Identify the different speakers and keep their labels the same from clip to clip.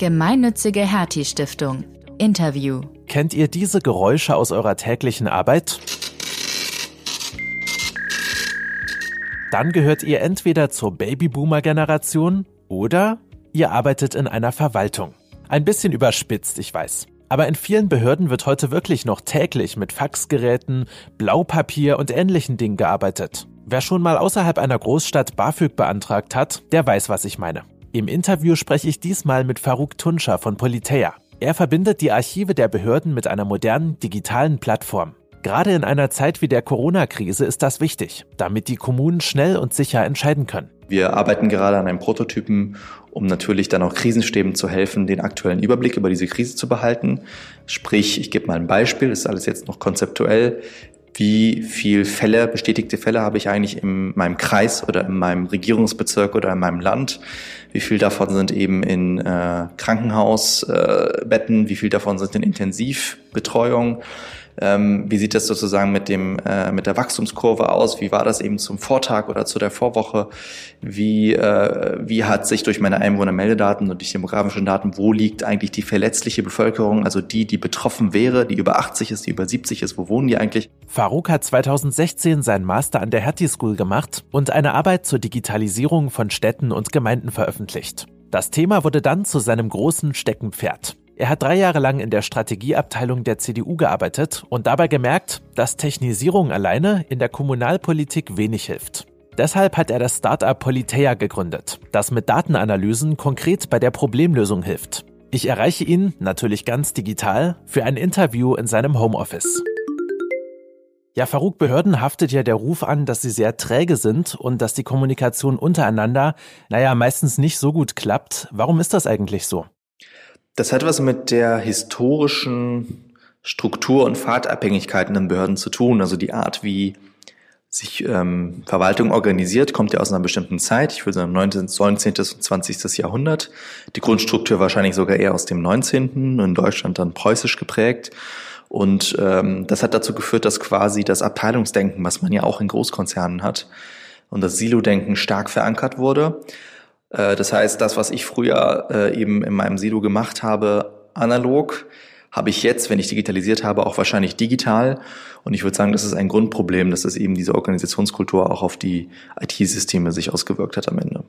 Speaker 1: Gemeinnützige Hertie Stiftung. Interview.
Speaker 2: Kennt ihr diese Geräusche aus eurer täglichen Arbeit? Dann gehört ihr entweder zur Babyboomer-Generation oder ihr arbeitet in einer Verwaltung. Ein bisschen überspitzt, ich weiß. Aber in vielen Behörden wird heute wirklich noch täglich mit Faxgeräten, Blaupapier und ähnlichen Dingen gearbeitet. Wer schon mal außerhalb einer Großstadt BAföG beantragt hat, der weiß, was ich meine. Im Interview spreche ich diesmal mit Faruk Tunscher von Politea. Er verbindet die Archive der Behörden mit einer modernen digitalen Plattform. Gerade in einer Zeit wie der Corona-Krise ist das wichtig, damit die Kommunen schnell und sicher entscheiden können.
Speaker 3: Wir arbeiten gerade an einem Prototypen, um natürlich dann auch Krisenstäben zu helfen, den aktuellen Überblick über diese Krise zu behalten. Sprich, ich gebe mal ein Beispiel, das ist alles jetzt noch konzeptuell. Wie viel Fälle, bestätigte Fälle habe ich eigentlich in meinem Kreis oder in meinem Regierungsbezirk oder in meinem Land? Wie viel davon sind eben in äh, Krankenhausbetten? Äh, wie viel davon sind in Intensivbetreuung? Ähm, wie sieht das sozusagen mit dem äh, mit der Wachstumskurve aus? Wie war das eben zum Vortag oder zu der Vorwoche? Wie äh, wie hat sich durch meine Einwohnermeldedaten und die demografischen Daten, wo liegt eigentlich die verletzliche Bevölkerung, also die, die betroffen wäre, die über 80 ist, die über 70 ist, wo wohnen die eigentlich?
Speaker 2: Farouk hat 2016 seinen Master an der Hattie School gemacht und eine Arbeit zur Digitalisierung von Städten und Gemeinden veröffentlicht. Das Thema wurde dann zu seinem großen Steckenpferd. Er hat drei Jahre lang in der Strategieabteilung der CDU gearbeitet und dabei gemerkt, dass Technisierung alleine in der Kommunalpolitik wenig hilft. Deshalb hat er das Startup Politea gegründet, das mit Datenanalysen konkret bei der Problemlösung hilft. Ich erreiche ihn, natürlich ganz digital, für ein Interview in seinem Homeoffice. Ja, Farouk, Behörden haftet ja der Ruf an, dass sie sehr träge sind und dass die Kommunikation untereinander, naja, meistens nicht so gut klappt. Warum ist das eigentlich so?
Speaker 3: Das hat was mit der historischen Struktur und Fahrtabhängigkeiten in Behörden zu tun. Also die Art, wie sich ähm, Verwaltung organisiert, kommt ja aus einer bestimmten Zeit. Ich würde sagen 19. 19. und 20. Jahrhundert. Die Grundstruktur wahrscheinlich sogar eher aus dem 19. in Deutschland dann preußisch geprägt. Und ähm, das hat dazu geführt, dass quasi das Abteilungsdenken, was man ja auch in Großkonzernen hat, und das Silo-Denken stark verankert wurde. Äh, das heißt, das, was ich früher äh, eben in meinem Silo gemacht habe, analog, habe ich jetzt, wenn ich digitalisiert habe, auch wahrscheinlich digital. Und ich würde sagen, das ist ein Grundproblem, dass es eben diese Organisationskultur auch auf die IT-Systeme sich ausgewirkt hat am Ende.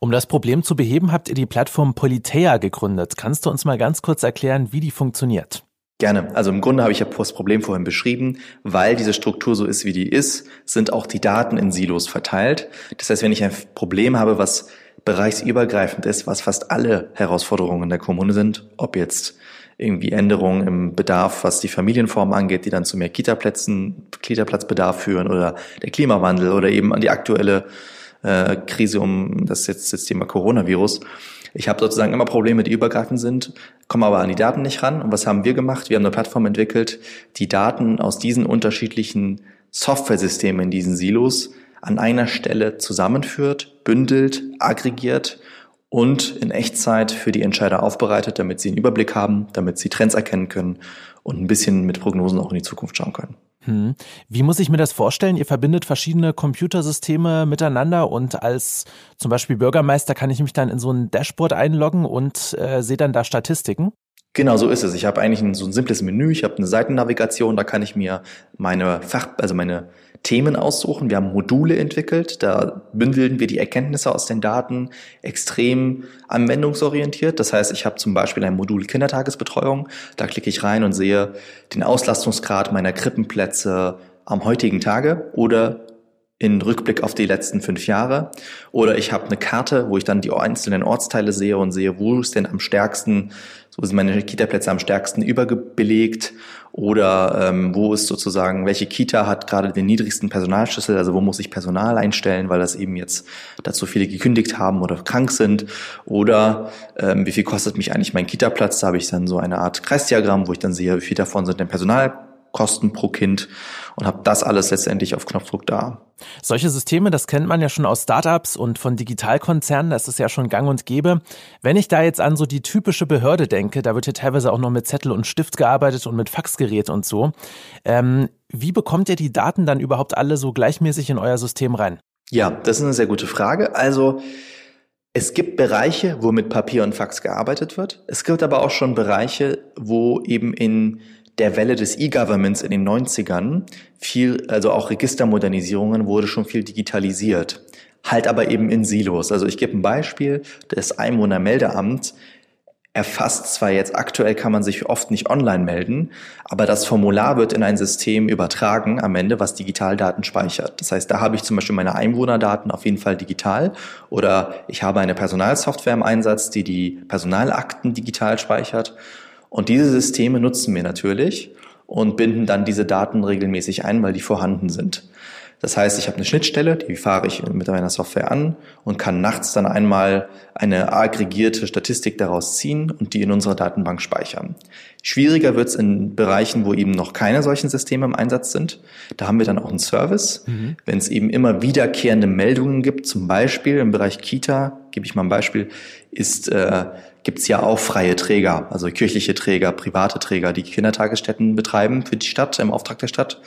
Speaker 2: Um das Problem zu beheben, habt ihr die Plattform Politea gegründet. Kannst du uns mal ganz kurz erklären, wie die funktioniert?
Speaker 3: Gerne. Also im Grunde habe ich ja das Problem vorhin beschrieben, weil diese Struktur so ist, wie die ist, sind auch die Daten in Silos verteilt. Das heißt, wenn ich ein Problem habe, was bereichsübergreifend ist, was fast alle Herausforderungen der Kommune sind, ob jetzt irgendwie Änderungen im Bedarf, was die Familienform angeht, die dann zu mehr Kita-Plätzen, Kita-Platzbedarf führen oder der Klimawandel oder eben an die aktuelle äh, Krise um das jetzt das Thema Coronavirus. Ich habe sozusagen immer Probleme, die übergreifend sind, komme aber an die Daten nicht ran. Und was haben wir gemacht? Wir haben eine Plattform entwickelt, die Daten aus diesen unterschiedlichen Software-Systemen in diesen Silos an einer Stelle zusammenführt, bündelt, aggregiert und in Echtzeit für die Entscheider aufbereitet, damit sie einen Überblick haben, damit sie Trends erkennen können und ein bisschen mit Prognosen auch in die Zukunft schauen können.
Speaker 2: Hm. Wie muss ich mir das vorstellen? Ihr verbindet verschiedene Computersysteme miteinander und als zum Beispiel Bürgermeister kann ich mich dann in so ein Dashboard einloggen und äh, sehe dann da Statistiken?
Speaker 3: Genau so ist es. Ich habe eigentlich ein, so ein simples Menü. Ich habe eine Seitennavigation. Da kann ich mir meine Fach, also meine Themen aussuchen. Wir haben Module entwickelt. Da bündeln wir die Erkenntnisse aus den Daten extrem anwendungsorientiert. Das heißt, ich habe zum Beispiel ein Modul Kindertagesbetreuung. Da klicke ich rein und sehe den Auslastungsgrad meiner Krippenplätze am heutigen Tage oder in Rückblick auf die letzten fünf Jahre. Oder ich habe eine Karte, wo ich dann die einzelnen Ortsteile sehe und sehe, wo ist denn am stärksten, so sind meine Kita-Plätze am stärksten überbelegt oder ähm, wo ist sozusagen, welche Kita hat gerade den niedrigsten Personalschlüssel, also wo muss ich Personal einstellen, weil das eben jetzt dazu viele gekündigt haben oder krank sind? Oder ähm, wie viel kostet mich eigentlich mein Kita-Platz, da habe ich dann so eine Art Kreisdiagramm, wo ich dann sehe, wie viel davon sind denn Personal Kosten pro Kind und habe das alles letztendlich auf Knopfdruck da.
Speaker 2: Solche Systeme, das kennt man ja schon aus Startups und von Digitalkonzernen, das ist ja schon gang und gäbe. Wenn ich da jetzt an so die typische Behörde denke, da wird ja teilweise auch noch mit Zettel und Stift gearbeitet und mit Faxgerät und so. Ähm, wie bekommt ihr die Daten dann überhaupt alle so gleichmäßig in euer System rein?
Speaker 3: Ja, das ist eine sehr gute Frage. Also Es gibt Bereiche, wo mit Papier und Fax gearbeitet wird. Es gibt aber auch schon Bereiche, wo eben in der Welle des E-Governments in den 90ern viel, also auch Registermodernisierungen wurde schon viel digitalisiert. Halt aber eben in Silos. Also ich gebe ein Beispiel. Das Einwohnermeldeamt erfasst zwar jetzt aktuell kann man sich oft nicht online melden, aber das Formular wird in ein System übertragen am Ende, was Digitaldaten speichert. Das heißt, da habe ich zum Beispiel meine Einwohnerdaten auf jeden Fall digital oder ich habe eine Personalsoftware im Einsatz, die die Personalakten digital speichert. Und diese Systeme nutzen wir natürlich und binden dann diese Daten regelmäßig ein, weil die vorhanden sind. Das heißt, ich habe eine Schnittstelle, die fahre ich mit meiner Software an und kann nachts dann einmal eine aggregierte Statistik daraus ziehen und die in unserer Datenbank speichern. Schwieriger wird es in Bereichen, wo eben noch keine solchen Systeme im Einsatz sind. Da haben wir dann auch einen Service. Mhm. Wenn es eben immer wiederkehrende Meldungen gibt, zum Beispiel im Bereich Kita, gebe ich mal ein Beispiel, ist äh, gibt es ja auch freie Träger, also kirchliche Träger, private Träger, die Kindertagesstätten betreiben für die Stadt im Auftrag der Stadt.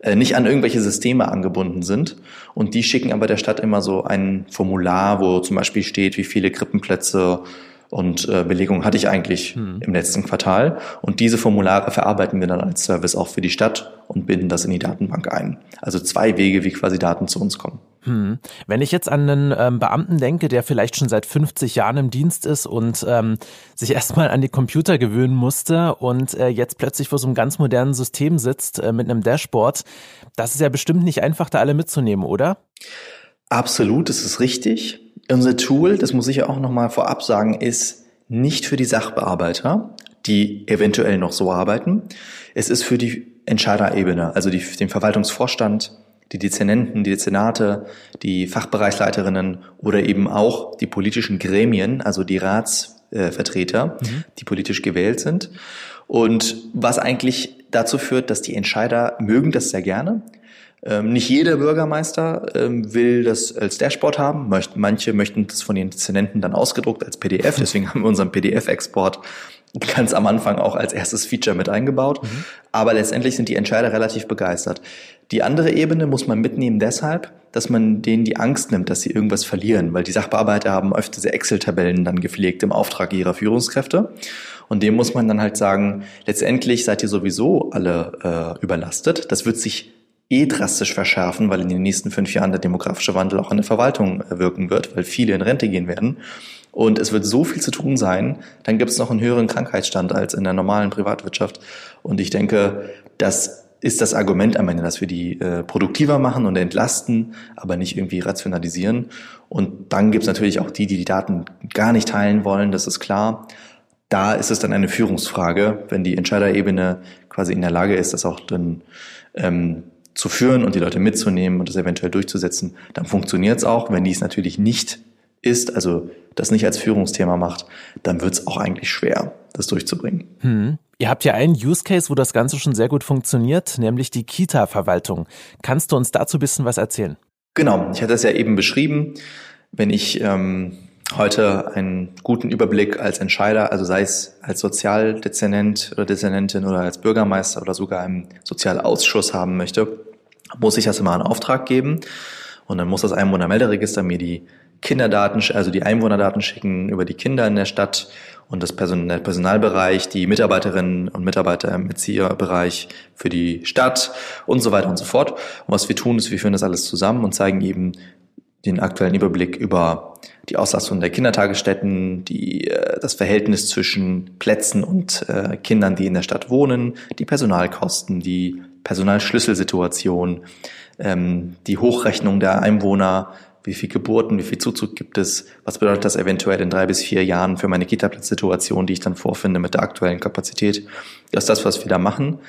Speaker 3: Äh, nicht an irgendwelche Systeme angebunden sind. Und die schicken aber der Stadt immer so ein Formular, wo zum Beispiel steht, wie viele Krippenplätze und äh, Belegung hatte ich eigentlich hm. im letzten Quartal. Und diese Formulare verarbeiten wir dann als Service auch für die Stadt und binden das in die Datenbank ein. Also zwei Wege, wie quasi Daten zu uns kommen.
Speaker 2: Hm. Wenn ich jetzt an einen ähm, Beamten denke, der vielleicht schon seit 50 Jahren im Dienst ist und ähm, sich erstmal an die Computer gewöhnen musste und äh, jetzt plötzlich vor so einem ganz modernen System sitzt äh, mit einem Dashboard, das ist ja bestimmt nicht einfach, da alle mitzunehmen, oder?
Speaker 3: Absolut, das ist richtig. Unser Tool, das muss ich ja auch nochmal vorab sagen, ist nicht für die Sachbearbeiter, die eventuell noch so arbeiten. Es ist für die Entscheiderebene, also die, den Verwaltungsvorstand, die Dezernenten, die Dezernate, die Fachbereichsleiterinnen oder eben auch die politischen Gremien, also die Ratsvertreter, mhm. die politisch gewählt sind. Und was eigentlich dazu führt, dass die Entscheider mögen das sehr gerne. Ähm, nicht jeder Bürgermeister ähm, will das als Dashboard haben. Manche möchten das von den Dezernenten dann ausgedruckt als PDF. Deswegen haben wir unseren PDF-Export ganz am Anfang auch als erstes Feature mit eingebaut. Mhm. Aber letztendlich sind die Entscheider relativ begeistert. Die andere Ebene muss man mitnehmen deshalb, dass man denen die Angst nimmt, dass sie irgendwas verlieren, weil die Sachbearbeiter haben öfter diese Excel-Tabellen dann gepflegt im Auftrag ihrer Führungskräfte. Und dem muss man dann halt sagen, letztendlich seid ihr sowieso alle äh, überlastet. Das wird sich eh drastisch verschärfen, weil in den nächsten fünf Jahren der demografische Wandel auch in der Verwaltung äh, wirken wird, weil viele in Rente gehen werden. Und es wird so viel zu tun sein, dann gibt es noch einen höheren Krankheitsstand als in der normalen Privatwirtschaft. Und ich denke, das ist das Argument am Ende, dass wir die äh, produktiver machen und entlasten, aber nicht irgendwie rationalisieren. Und dann gibt es natürlich auch die, die die Daten gar nicht teilen wollen, das ist klar. Da ist es dann eine Führungsfrage, wenn die Entscheiderebene quasi in der Lage ist, das auch dann ähm, zu führen und die Leute mitzunehmen und das eventuell durchzusetzen, dann funktioniert es auch. Wenn dies natürlich nicht ist, also das nicht als Führungsthema macht, dann wird es auch eigentlich schwer, das durchzubringen.
Speaker 2: Hm. Ihr habt ja einen Use Case, wo das Ganze schon sehr gut funktioniert, nämlich die Kita-Verwaltung. Kannst du uns dazu ein bisschen was erzählen?
Speaker 3: Genau, ich hatte es ja eben beschrieben. Wenn ich ähm, heute einen guten Überblick als Entscheider, also sei es als Sozialdezernent oder Dezernentin oder als Bürgermeister oder sogar im Sozialausschuss haben möchte, muss ich das immer einen Auftrag geben. Und dann muss das Einwohnermelderegister mir die Kinderdaten, also die Einwohnerdaten schicken über die Kinder in der Stadt und das Personalbereich, die Mitarbeiterinnen und Mitarbeiter im Erzieherbereich für die Stadt und so weiter und so fort. Und was wir tun, ist, wir führen das alles zusammen und zeigen eben den aktuellen Überblick über die Auslastung der Kindertagesstätten, die, äh, das Verhältnis zwischen Plätzen und äh, Kindern, die in der Stadt wohnen, die Personalkosten, die Personalschlüsselsituation, ähm, die Hochrechnung der Einwohner, wie viel Geburten, wie viel Zuzug gibt es, was bedeutet das eventuell in drei bis vier Jahren für meine Kita-Platzsituation, die ich dann vorfinde mit der aktuellen Kapazität. Das ist das, was wir da machen.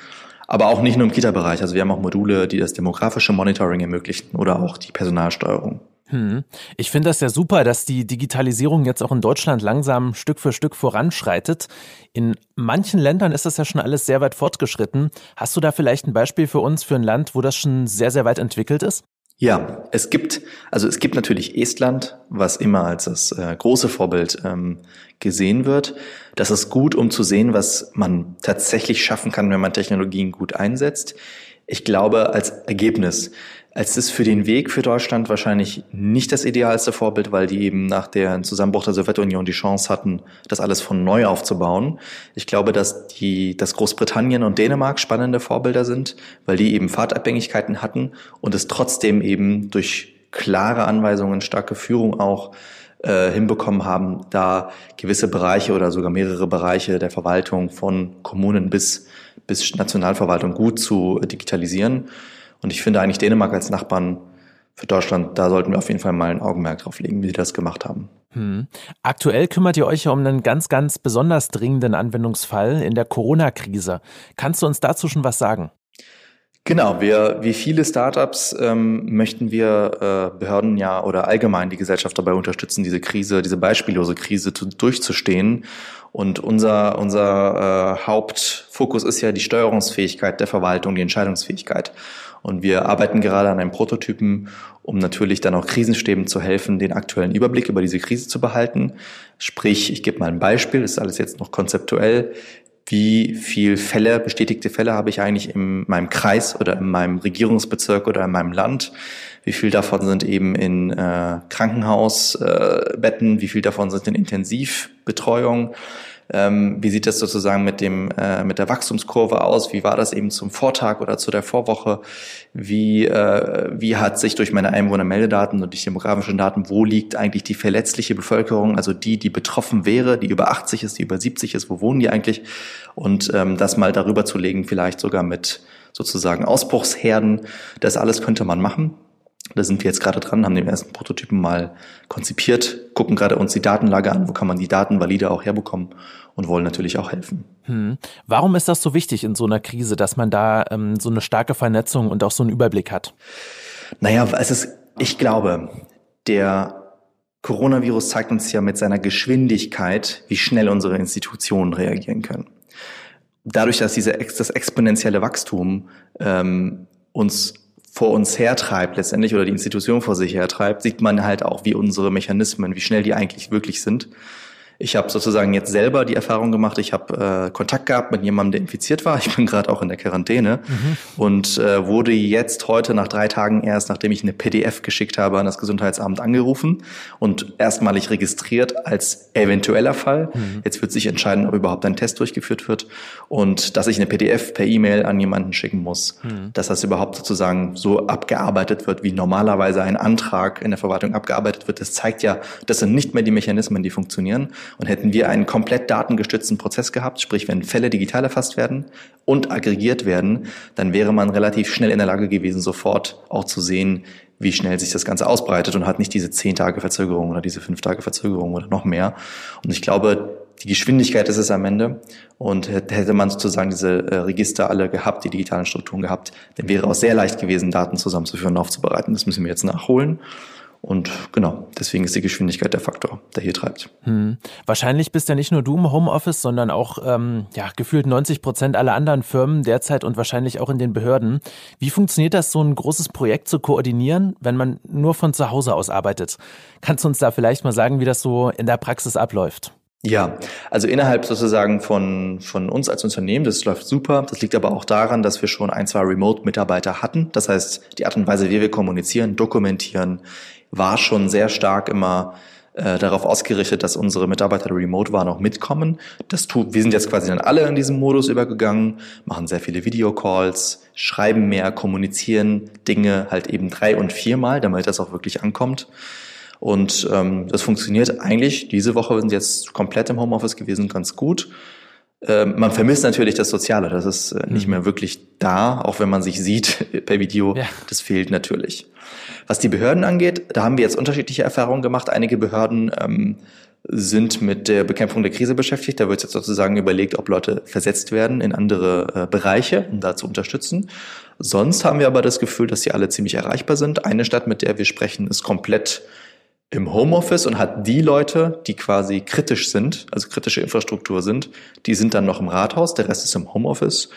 Speaker 3: Aber auch nicht nur im Kita-Bereich. Also wir haben auch Module, die das demografische Monitoring ermöglichen oder auch die Personalsteuerung.
Speaker 2: Hm. Ich finde das ja super, dass die Digitalisierung jetzt auch in Deutschland langsam Stück für Stück voranschreitet. In manchen Ländern ist das ja schon alles sehr weit fortgeschritten. Hast du da vielleicht ein Beispiel für uns, für ein Land, wo das schon sehr, sehr weit entwickelt ist?
Speaker 3: Ja, es gibt, also es gibt natürlich Estland, was immer als das äh, große Vorbild ähm, gesehen wird. Das ist gut, um zu sehen, was man tatsächlich schaffen kann, wenn man Technologien gut einsetzt. Ich glaube, als Ergebnis Es ist für den Weg für Deutschland wahrscheinlich nicht das idealste Vorbild, weil die eben nach dem Zusammenbruch der Sowjetunion die Chance hatten, das alles von neu aufzubauen. Ich glaube, dass die, dass Großbritannien und Dänemark spannende Vorbilder sind, weil die eben Fahrtabhängigkeiten hatten und es trotzdem eben durch klare Anweisungen, starke Führung auch äh, hinbekommen haben, da gewisse Bereiche oder sogar mehrere Bereiche der Verwaltung von Kommunen bis, bis Nationalverwaltung gut zu digitalisieren. Und ich finde eigentlich Dänemark als Nachbarn für Deutschland, da sollten wir auf jeden Fall mal ein Augenmerk drauf legen, wie sie das gemacht haben.
Speaker 2: Hm. Aktuell kümmert ihr euch ja um einen ganz, ganz besonders dringenden Anwendungsfall in der Corona-Krise. Kannst du uns dazu schon was sagen?
Speaker 3: Genau, wir, wie viele Startups ähm, möchten wir äh, Behörden ja oder allgemein die Gesellschaft dabei unterstützen, diese Krise, diese beispiellose Krise zu, durchzustehen. Und unser, unser äh, Hauptfokus ist ja die Steuerungsfähigkeit der Verwaltung, die Entscheidungsfähigkeit. Und wir arbeiten gerade an einem Prototypen, um natürlich dann auch Krisenstäben zu helfen, den aktuellen Überblick über diese Krise zu behalten. Sprich, ich gebe mal ein Beispiel, das ist alles jetzt noch konzeptuell. Wie viel Fälle, bestätigte Fälle habe ich eigentlich in meinem Kreis oder in meinem Regierungsbezirk oder in meinem Land? Wie viel davon sind eben in äh, Krankenhausbetten? Äh, wie viel davon sind in Intensivbetreuung? Ähm, wie sieht das sozusagen mit dem äh, mit der Wachstumskurve aus? Wie war das eben zum Vortag oder zu der Vorwoche? Wie äh, wie hat sich durch meine Einwohnermeldedaten und die demografischen Daten, wo liegt eigentlich die verletzliche Bevölkerung, also die, die betroffen wäre, die über 80 ist, die über 70 ist, wo wohnen die eigentlich? Und ähm, das mal darüber zu legen, vielleicht sogar mit sozusagen Ausbruchsherden, das alles könnte man machen. Da sind wir jetzt gerade dran, haben den ersten Prototypen mal konzipiert, gucken gerade uns die Datenlage an, wo kann man die Daten valide auch herbekommen und wollen natürlich auch helfen.
Speaker 2: Hm. Warum ist das so wichtig in so einer Krise, dass man da ähm, so eine starke Vernetzung und auch so einen Überblick hat?
Speaker 3: Naja, es ist, ich glaube, der Coronavirus zeigt uns ja mit seiner Geschwindigkeit, wie schnell unsere Institutionen reagieren können. Dadurch, dass diese, das exponentielle Wachstum ähm, uns vor uns hertreibt letztendlich oder die Institution vor sich hertreibt, sieht man halt auch, wie unsere Mechanismen, wie schnell die eigentlich wirklich sind. Ich habe sozusagen jetzt selber die Erfahrung gemacht, ich habe äh, Kontakt gehabt mit jemandem, der infiziert war. Ich bin gerade auch in der Quarantäne mhm. und äh, wurde jetzt heute nach drei Tagen erst, nachdem ich eine PDF geschickt habe, an das Gesundheitsamt angerufen und erstmalig registriert als eventueller Fall. Mhm. Jetzt wird sich entscheiden, ob überhaupt ein Test durchgeführt wird und dass ich eine PDF per E-Mail an jemanden schicken muss, mhm. dass das überhaupt sozusagen so abgearbeitet wird, wie normalerweise ein Antrag in der Verwaltung abgearbeitet wird. Das zeigt ja, das sind nicht mehr die Mechanismen, die funktionieren. Und hätten wir einen komplett datengestützten Prozess gehabt, sprich wenn Fälle digital erfasst werden und aggregiert werden, dann wäre man relativ schnell in der Lage gewesen, sofort auch zu sehen, wie schnell sich das Ganze ausbreitet und hat nicht diese zehn Tage Verzögerung oder diese fünf Tage Verzögerung oder noch mehr. Und ich glaube, die Geschwindigkeit ist es am Ende. Und hätte man sozusagen diese äh, Register alle gehabt, die digitalen Strukturen gehabt, dann wäre auch sehr leicht gewesen, Daten zusammenzuführen und aufzubereiten. Das müssen wir jetzt nachholen. Und genau, deswegen ist die Geschwindigkeit der Faktor, der hier treibt.
Speaker 2: Hm. Wahrscheinlich bist ja nicht nur du im Homeoffice, sondern auch ähm, ja, gefühlt 90 Prozent aller anderen Firmen derzeit und wahrscheinlich auch in den Behörden. Wie funktioniert das, so ein großes Projekt zu koordinieren, wenn man nur von zu Hause aus arbeitet? Kannst du uns da vielleicht mal sagen, wie das so in der Praxis abläuft?
Speaker 3: Ja, also innerhalb sozusagen von, von uns als Unternehmen, das läuft super. Das liegt aber auch daran, dass wir schon ein, zwei Remote-Mitarbeiter hatten. Das heißt, die Art und Weise, wie wir kommunizieren, dokumentieren, war schon sehr stark immer äh, darauf ausgerichtet, dass unsere Mitarbeiter, die remote waren, auch mitkommen. Das tut, wir sind jetzt quasi dann alle in diesem Modus übergegangen, machen sehr viele Videocalls, schreiben mehr, kommunizieren Dinge halt eben drei und viermal, damit das auch wirklich ankommt. Und ähm, das funktioniert eigentlich. Diese Woche sind jetzt komplett im Homeoffice gewesen, ganz gut. Ähm, man vermisst natürlich das Soziale, das ist äh, nicht mhm. mehr wirklich da, auch wenn man sich sieht per Video, ja. das fehlt natürlich. Was die Behörden angeht, da haben wir jetzt unterschiedliche Erfahrungen gemacht. Einige Behörden ähm, sind mit der Bekämpfung der Krise beschäftigt. Da wird jetzt sozusagen überlegt, ob Leute versetzt werden in andere äh, Bereiche, um da zu unterstützen. Sonst haben wir aber das Gefühl, dass sie alle ziemlich erreichbar sind. Eine Stadt, mit der wir sprechen, ist komplett im Homeoffice und hat die Leute, die quasi kritisch sind, also kritische Infrastruktur sind, die sind dann noch im Rathaus, der Rest ist im Homeoffice.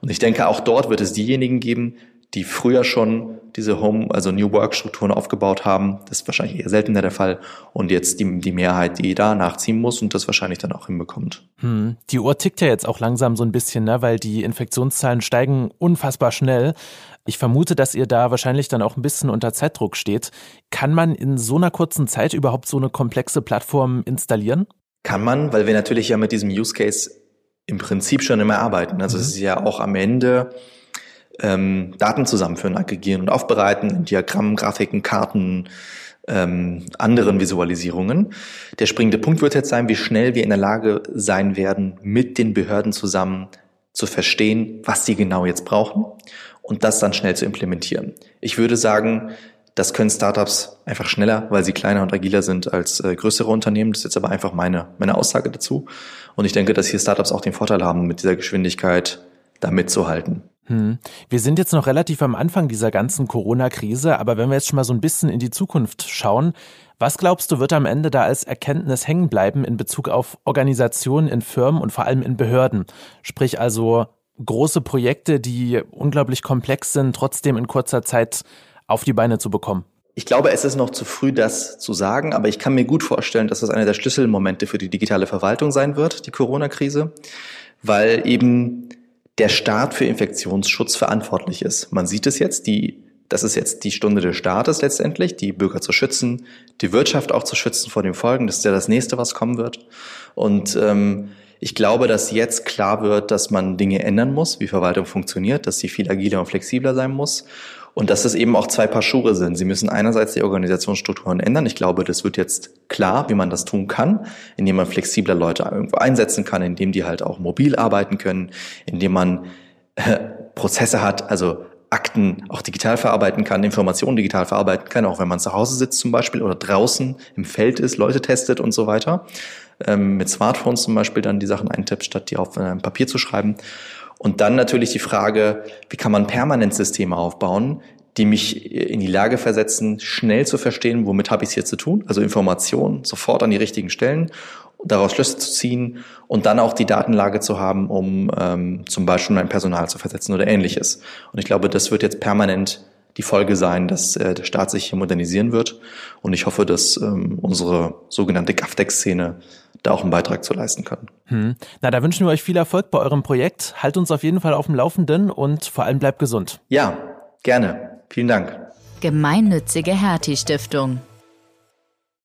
Speaker 3: Und ich denke, auch dort wird es diejenigen geben, die früher schon diese Home, also New Work Strukturen aufgebaut haben. Das ist wahrscheinlich eher seltener der Fall. Und jetzt die, die Mehrheit, die da nachziehen muss und das wahrscheinlich dann auch hinbekommt.
Speaker 2: Hm. Die Uhr tickt ja jetzt auch langsam so ein bisschen, ne? weil die Infektionszahlen steigen unfassbar schnell. Ich vermute, dass ihr da wahrscheinlich dann auch ein bisschen unter Zeitdruck steht. Kann man in so einer kurzen Zeit überhaupt so eine komplexe Plattform installieren?
Speaker 3: Kann man, weil wir natürlich ja mit diesem Use Case im Prinzip schon immer arbeiten. Also es mhm. ist ja auch am Ende ähm, Daten zusammenführen, aggregieren und aufbereiten in Diagrammen, Grafiken, Karten, ähm, anderen Visualisierungen. Der springende Punkt wird jetzt sein, wie schnell wir in der Lage sein werden, mit den Behörden zusammen zu verstehen, was sie genau jetzt brauchen und das dann schnell zu implementieren. Ich würde sagen, das können Startups einfach schneller, weil sie kleiner und agiler sind als äh, größere Unternehmen. Das ist jetzt aber einfach meine, meine Aussage dazu. Und ich denke, dass hier Startups auch den Vorteil haben, mit dieser Geschwindigkeit da mitzuhalten.
Speaker 2: Hm. Wir sind jetzt noch relativ am Anfang dieser ganzen Corona-Krise, aber wenn wir jetzt schon mal so ein bisschen in die Zukunft schauen, was glaubst du, wird am Ende da als Erkenntnis hängen bleiben in Bezug auf Organisationen in Firmen und vor allem in Behörden? Sprich also große Projekte, die unglaublich komplex sind, trotzdem in kurzer Zeit auf die Beine zu bekommen?
Speaker 3: Ich glaube, es ist noch zu früh, das zu sagen, aber ich kann mir gut vorstellen, dass das einer der Schlüsselmomente für die digitale Verwaltung sein wird, die Corona-Krise, weil eben der Staat für Infektionsschutz verantwortlich ist. Man sieht es jetzt, die, das ist jetzt die Stunde des Staates letztendlich, die Bürger zu schützen, die Wirtschaft auch zu schützen vor den Folgen. Das ist ja das nächste, was kommen wird. Und ähm, ich glaube, dass jetzt klar wird, dass man Dinge ändern muss, wie Verwaltung funktioniert, dass sie viel agiler und flexibler sein muss und dass es eben auch zwei Paar Schuhe sind. Sie müssen einerseits die Organisationsstrukturen ändern. Ich glaube, das wird jetzt klar, wie man das tun kann, indem man flexibler Leute irgendwo einsetzen kann, indem die halt auch mobil arbeiten können, indem man äh, Prozesse hat, also Akten auch digital verarbeiten kann, Informationen digital verarbeiten kann, auch wenn man zu Hause sitzt zum Beispiel oder draußen im Feld ist, Leute testet und so weiter. Ähm, mit Smartphones zum Beispiel dann die Sachen eintippt, statt die auf einem Papier zu schreiben. Und dann natürlich die Frage, wie kann man permanent Systeme aufbauen, die mich in die Lage versetzen, schnell zu verstehen, womit habe ich es hier zu tun, also Informationen sofort an die richtigen Stellen, daraus Schlüsse zu ziehen und dann auch die Datenlage zu haben, um ähm, zum Beispiel mein Personal zu versetzen oder ähnliches. Und ich glaube, das wird jetzt permanent die Folge sein, dass äh, der Staat sich hier modernisieren wird. Und ich hoffe, dass ähm, unsere sogenannte GovTech-Szene da auch einen Beitrag zu leisten können.
Speaker 2: Hm. Na, da wünschen wir euch viel Erfolg bei eurem Projekt. Halt uns auf jeden Fall auf dem Laufenden und vor allem bleibt gesund.
Speaker 3: Ja, gerne. Vielen Dank.
Speaker 1: Gemeinnützige Hertie Stiftung.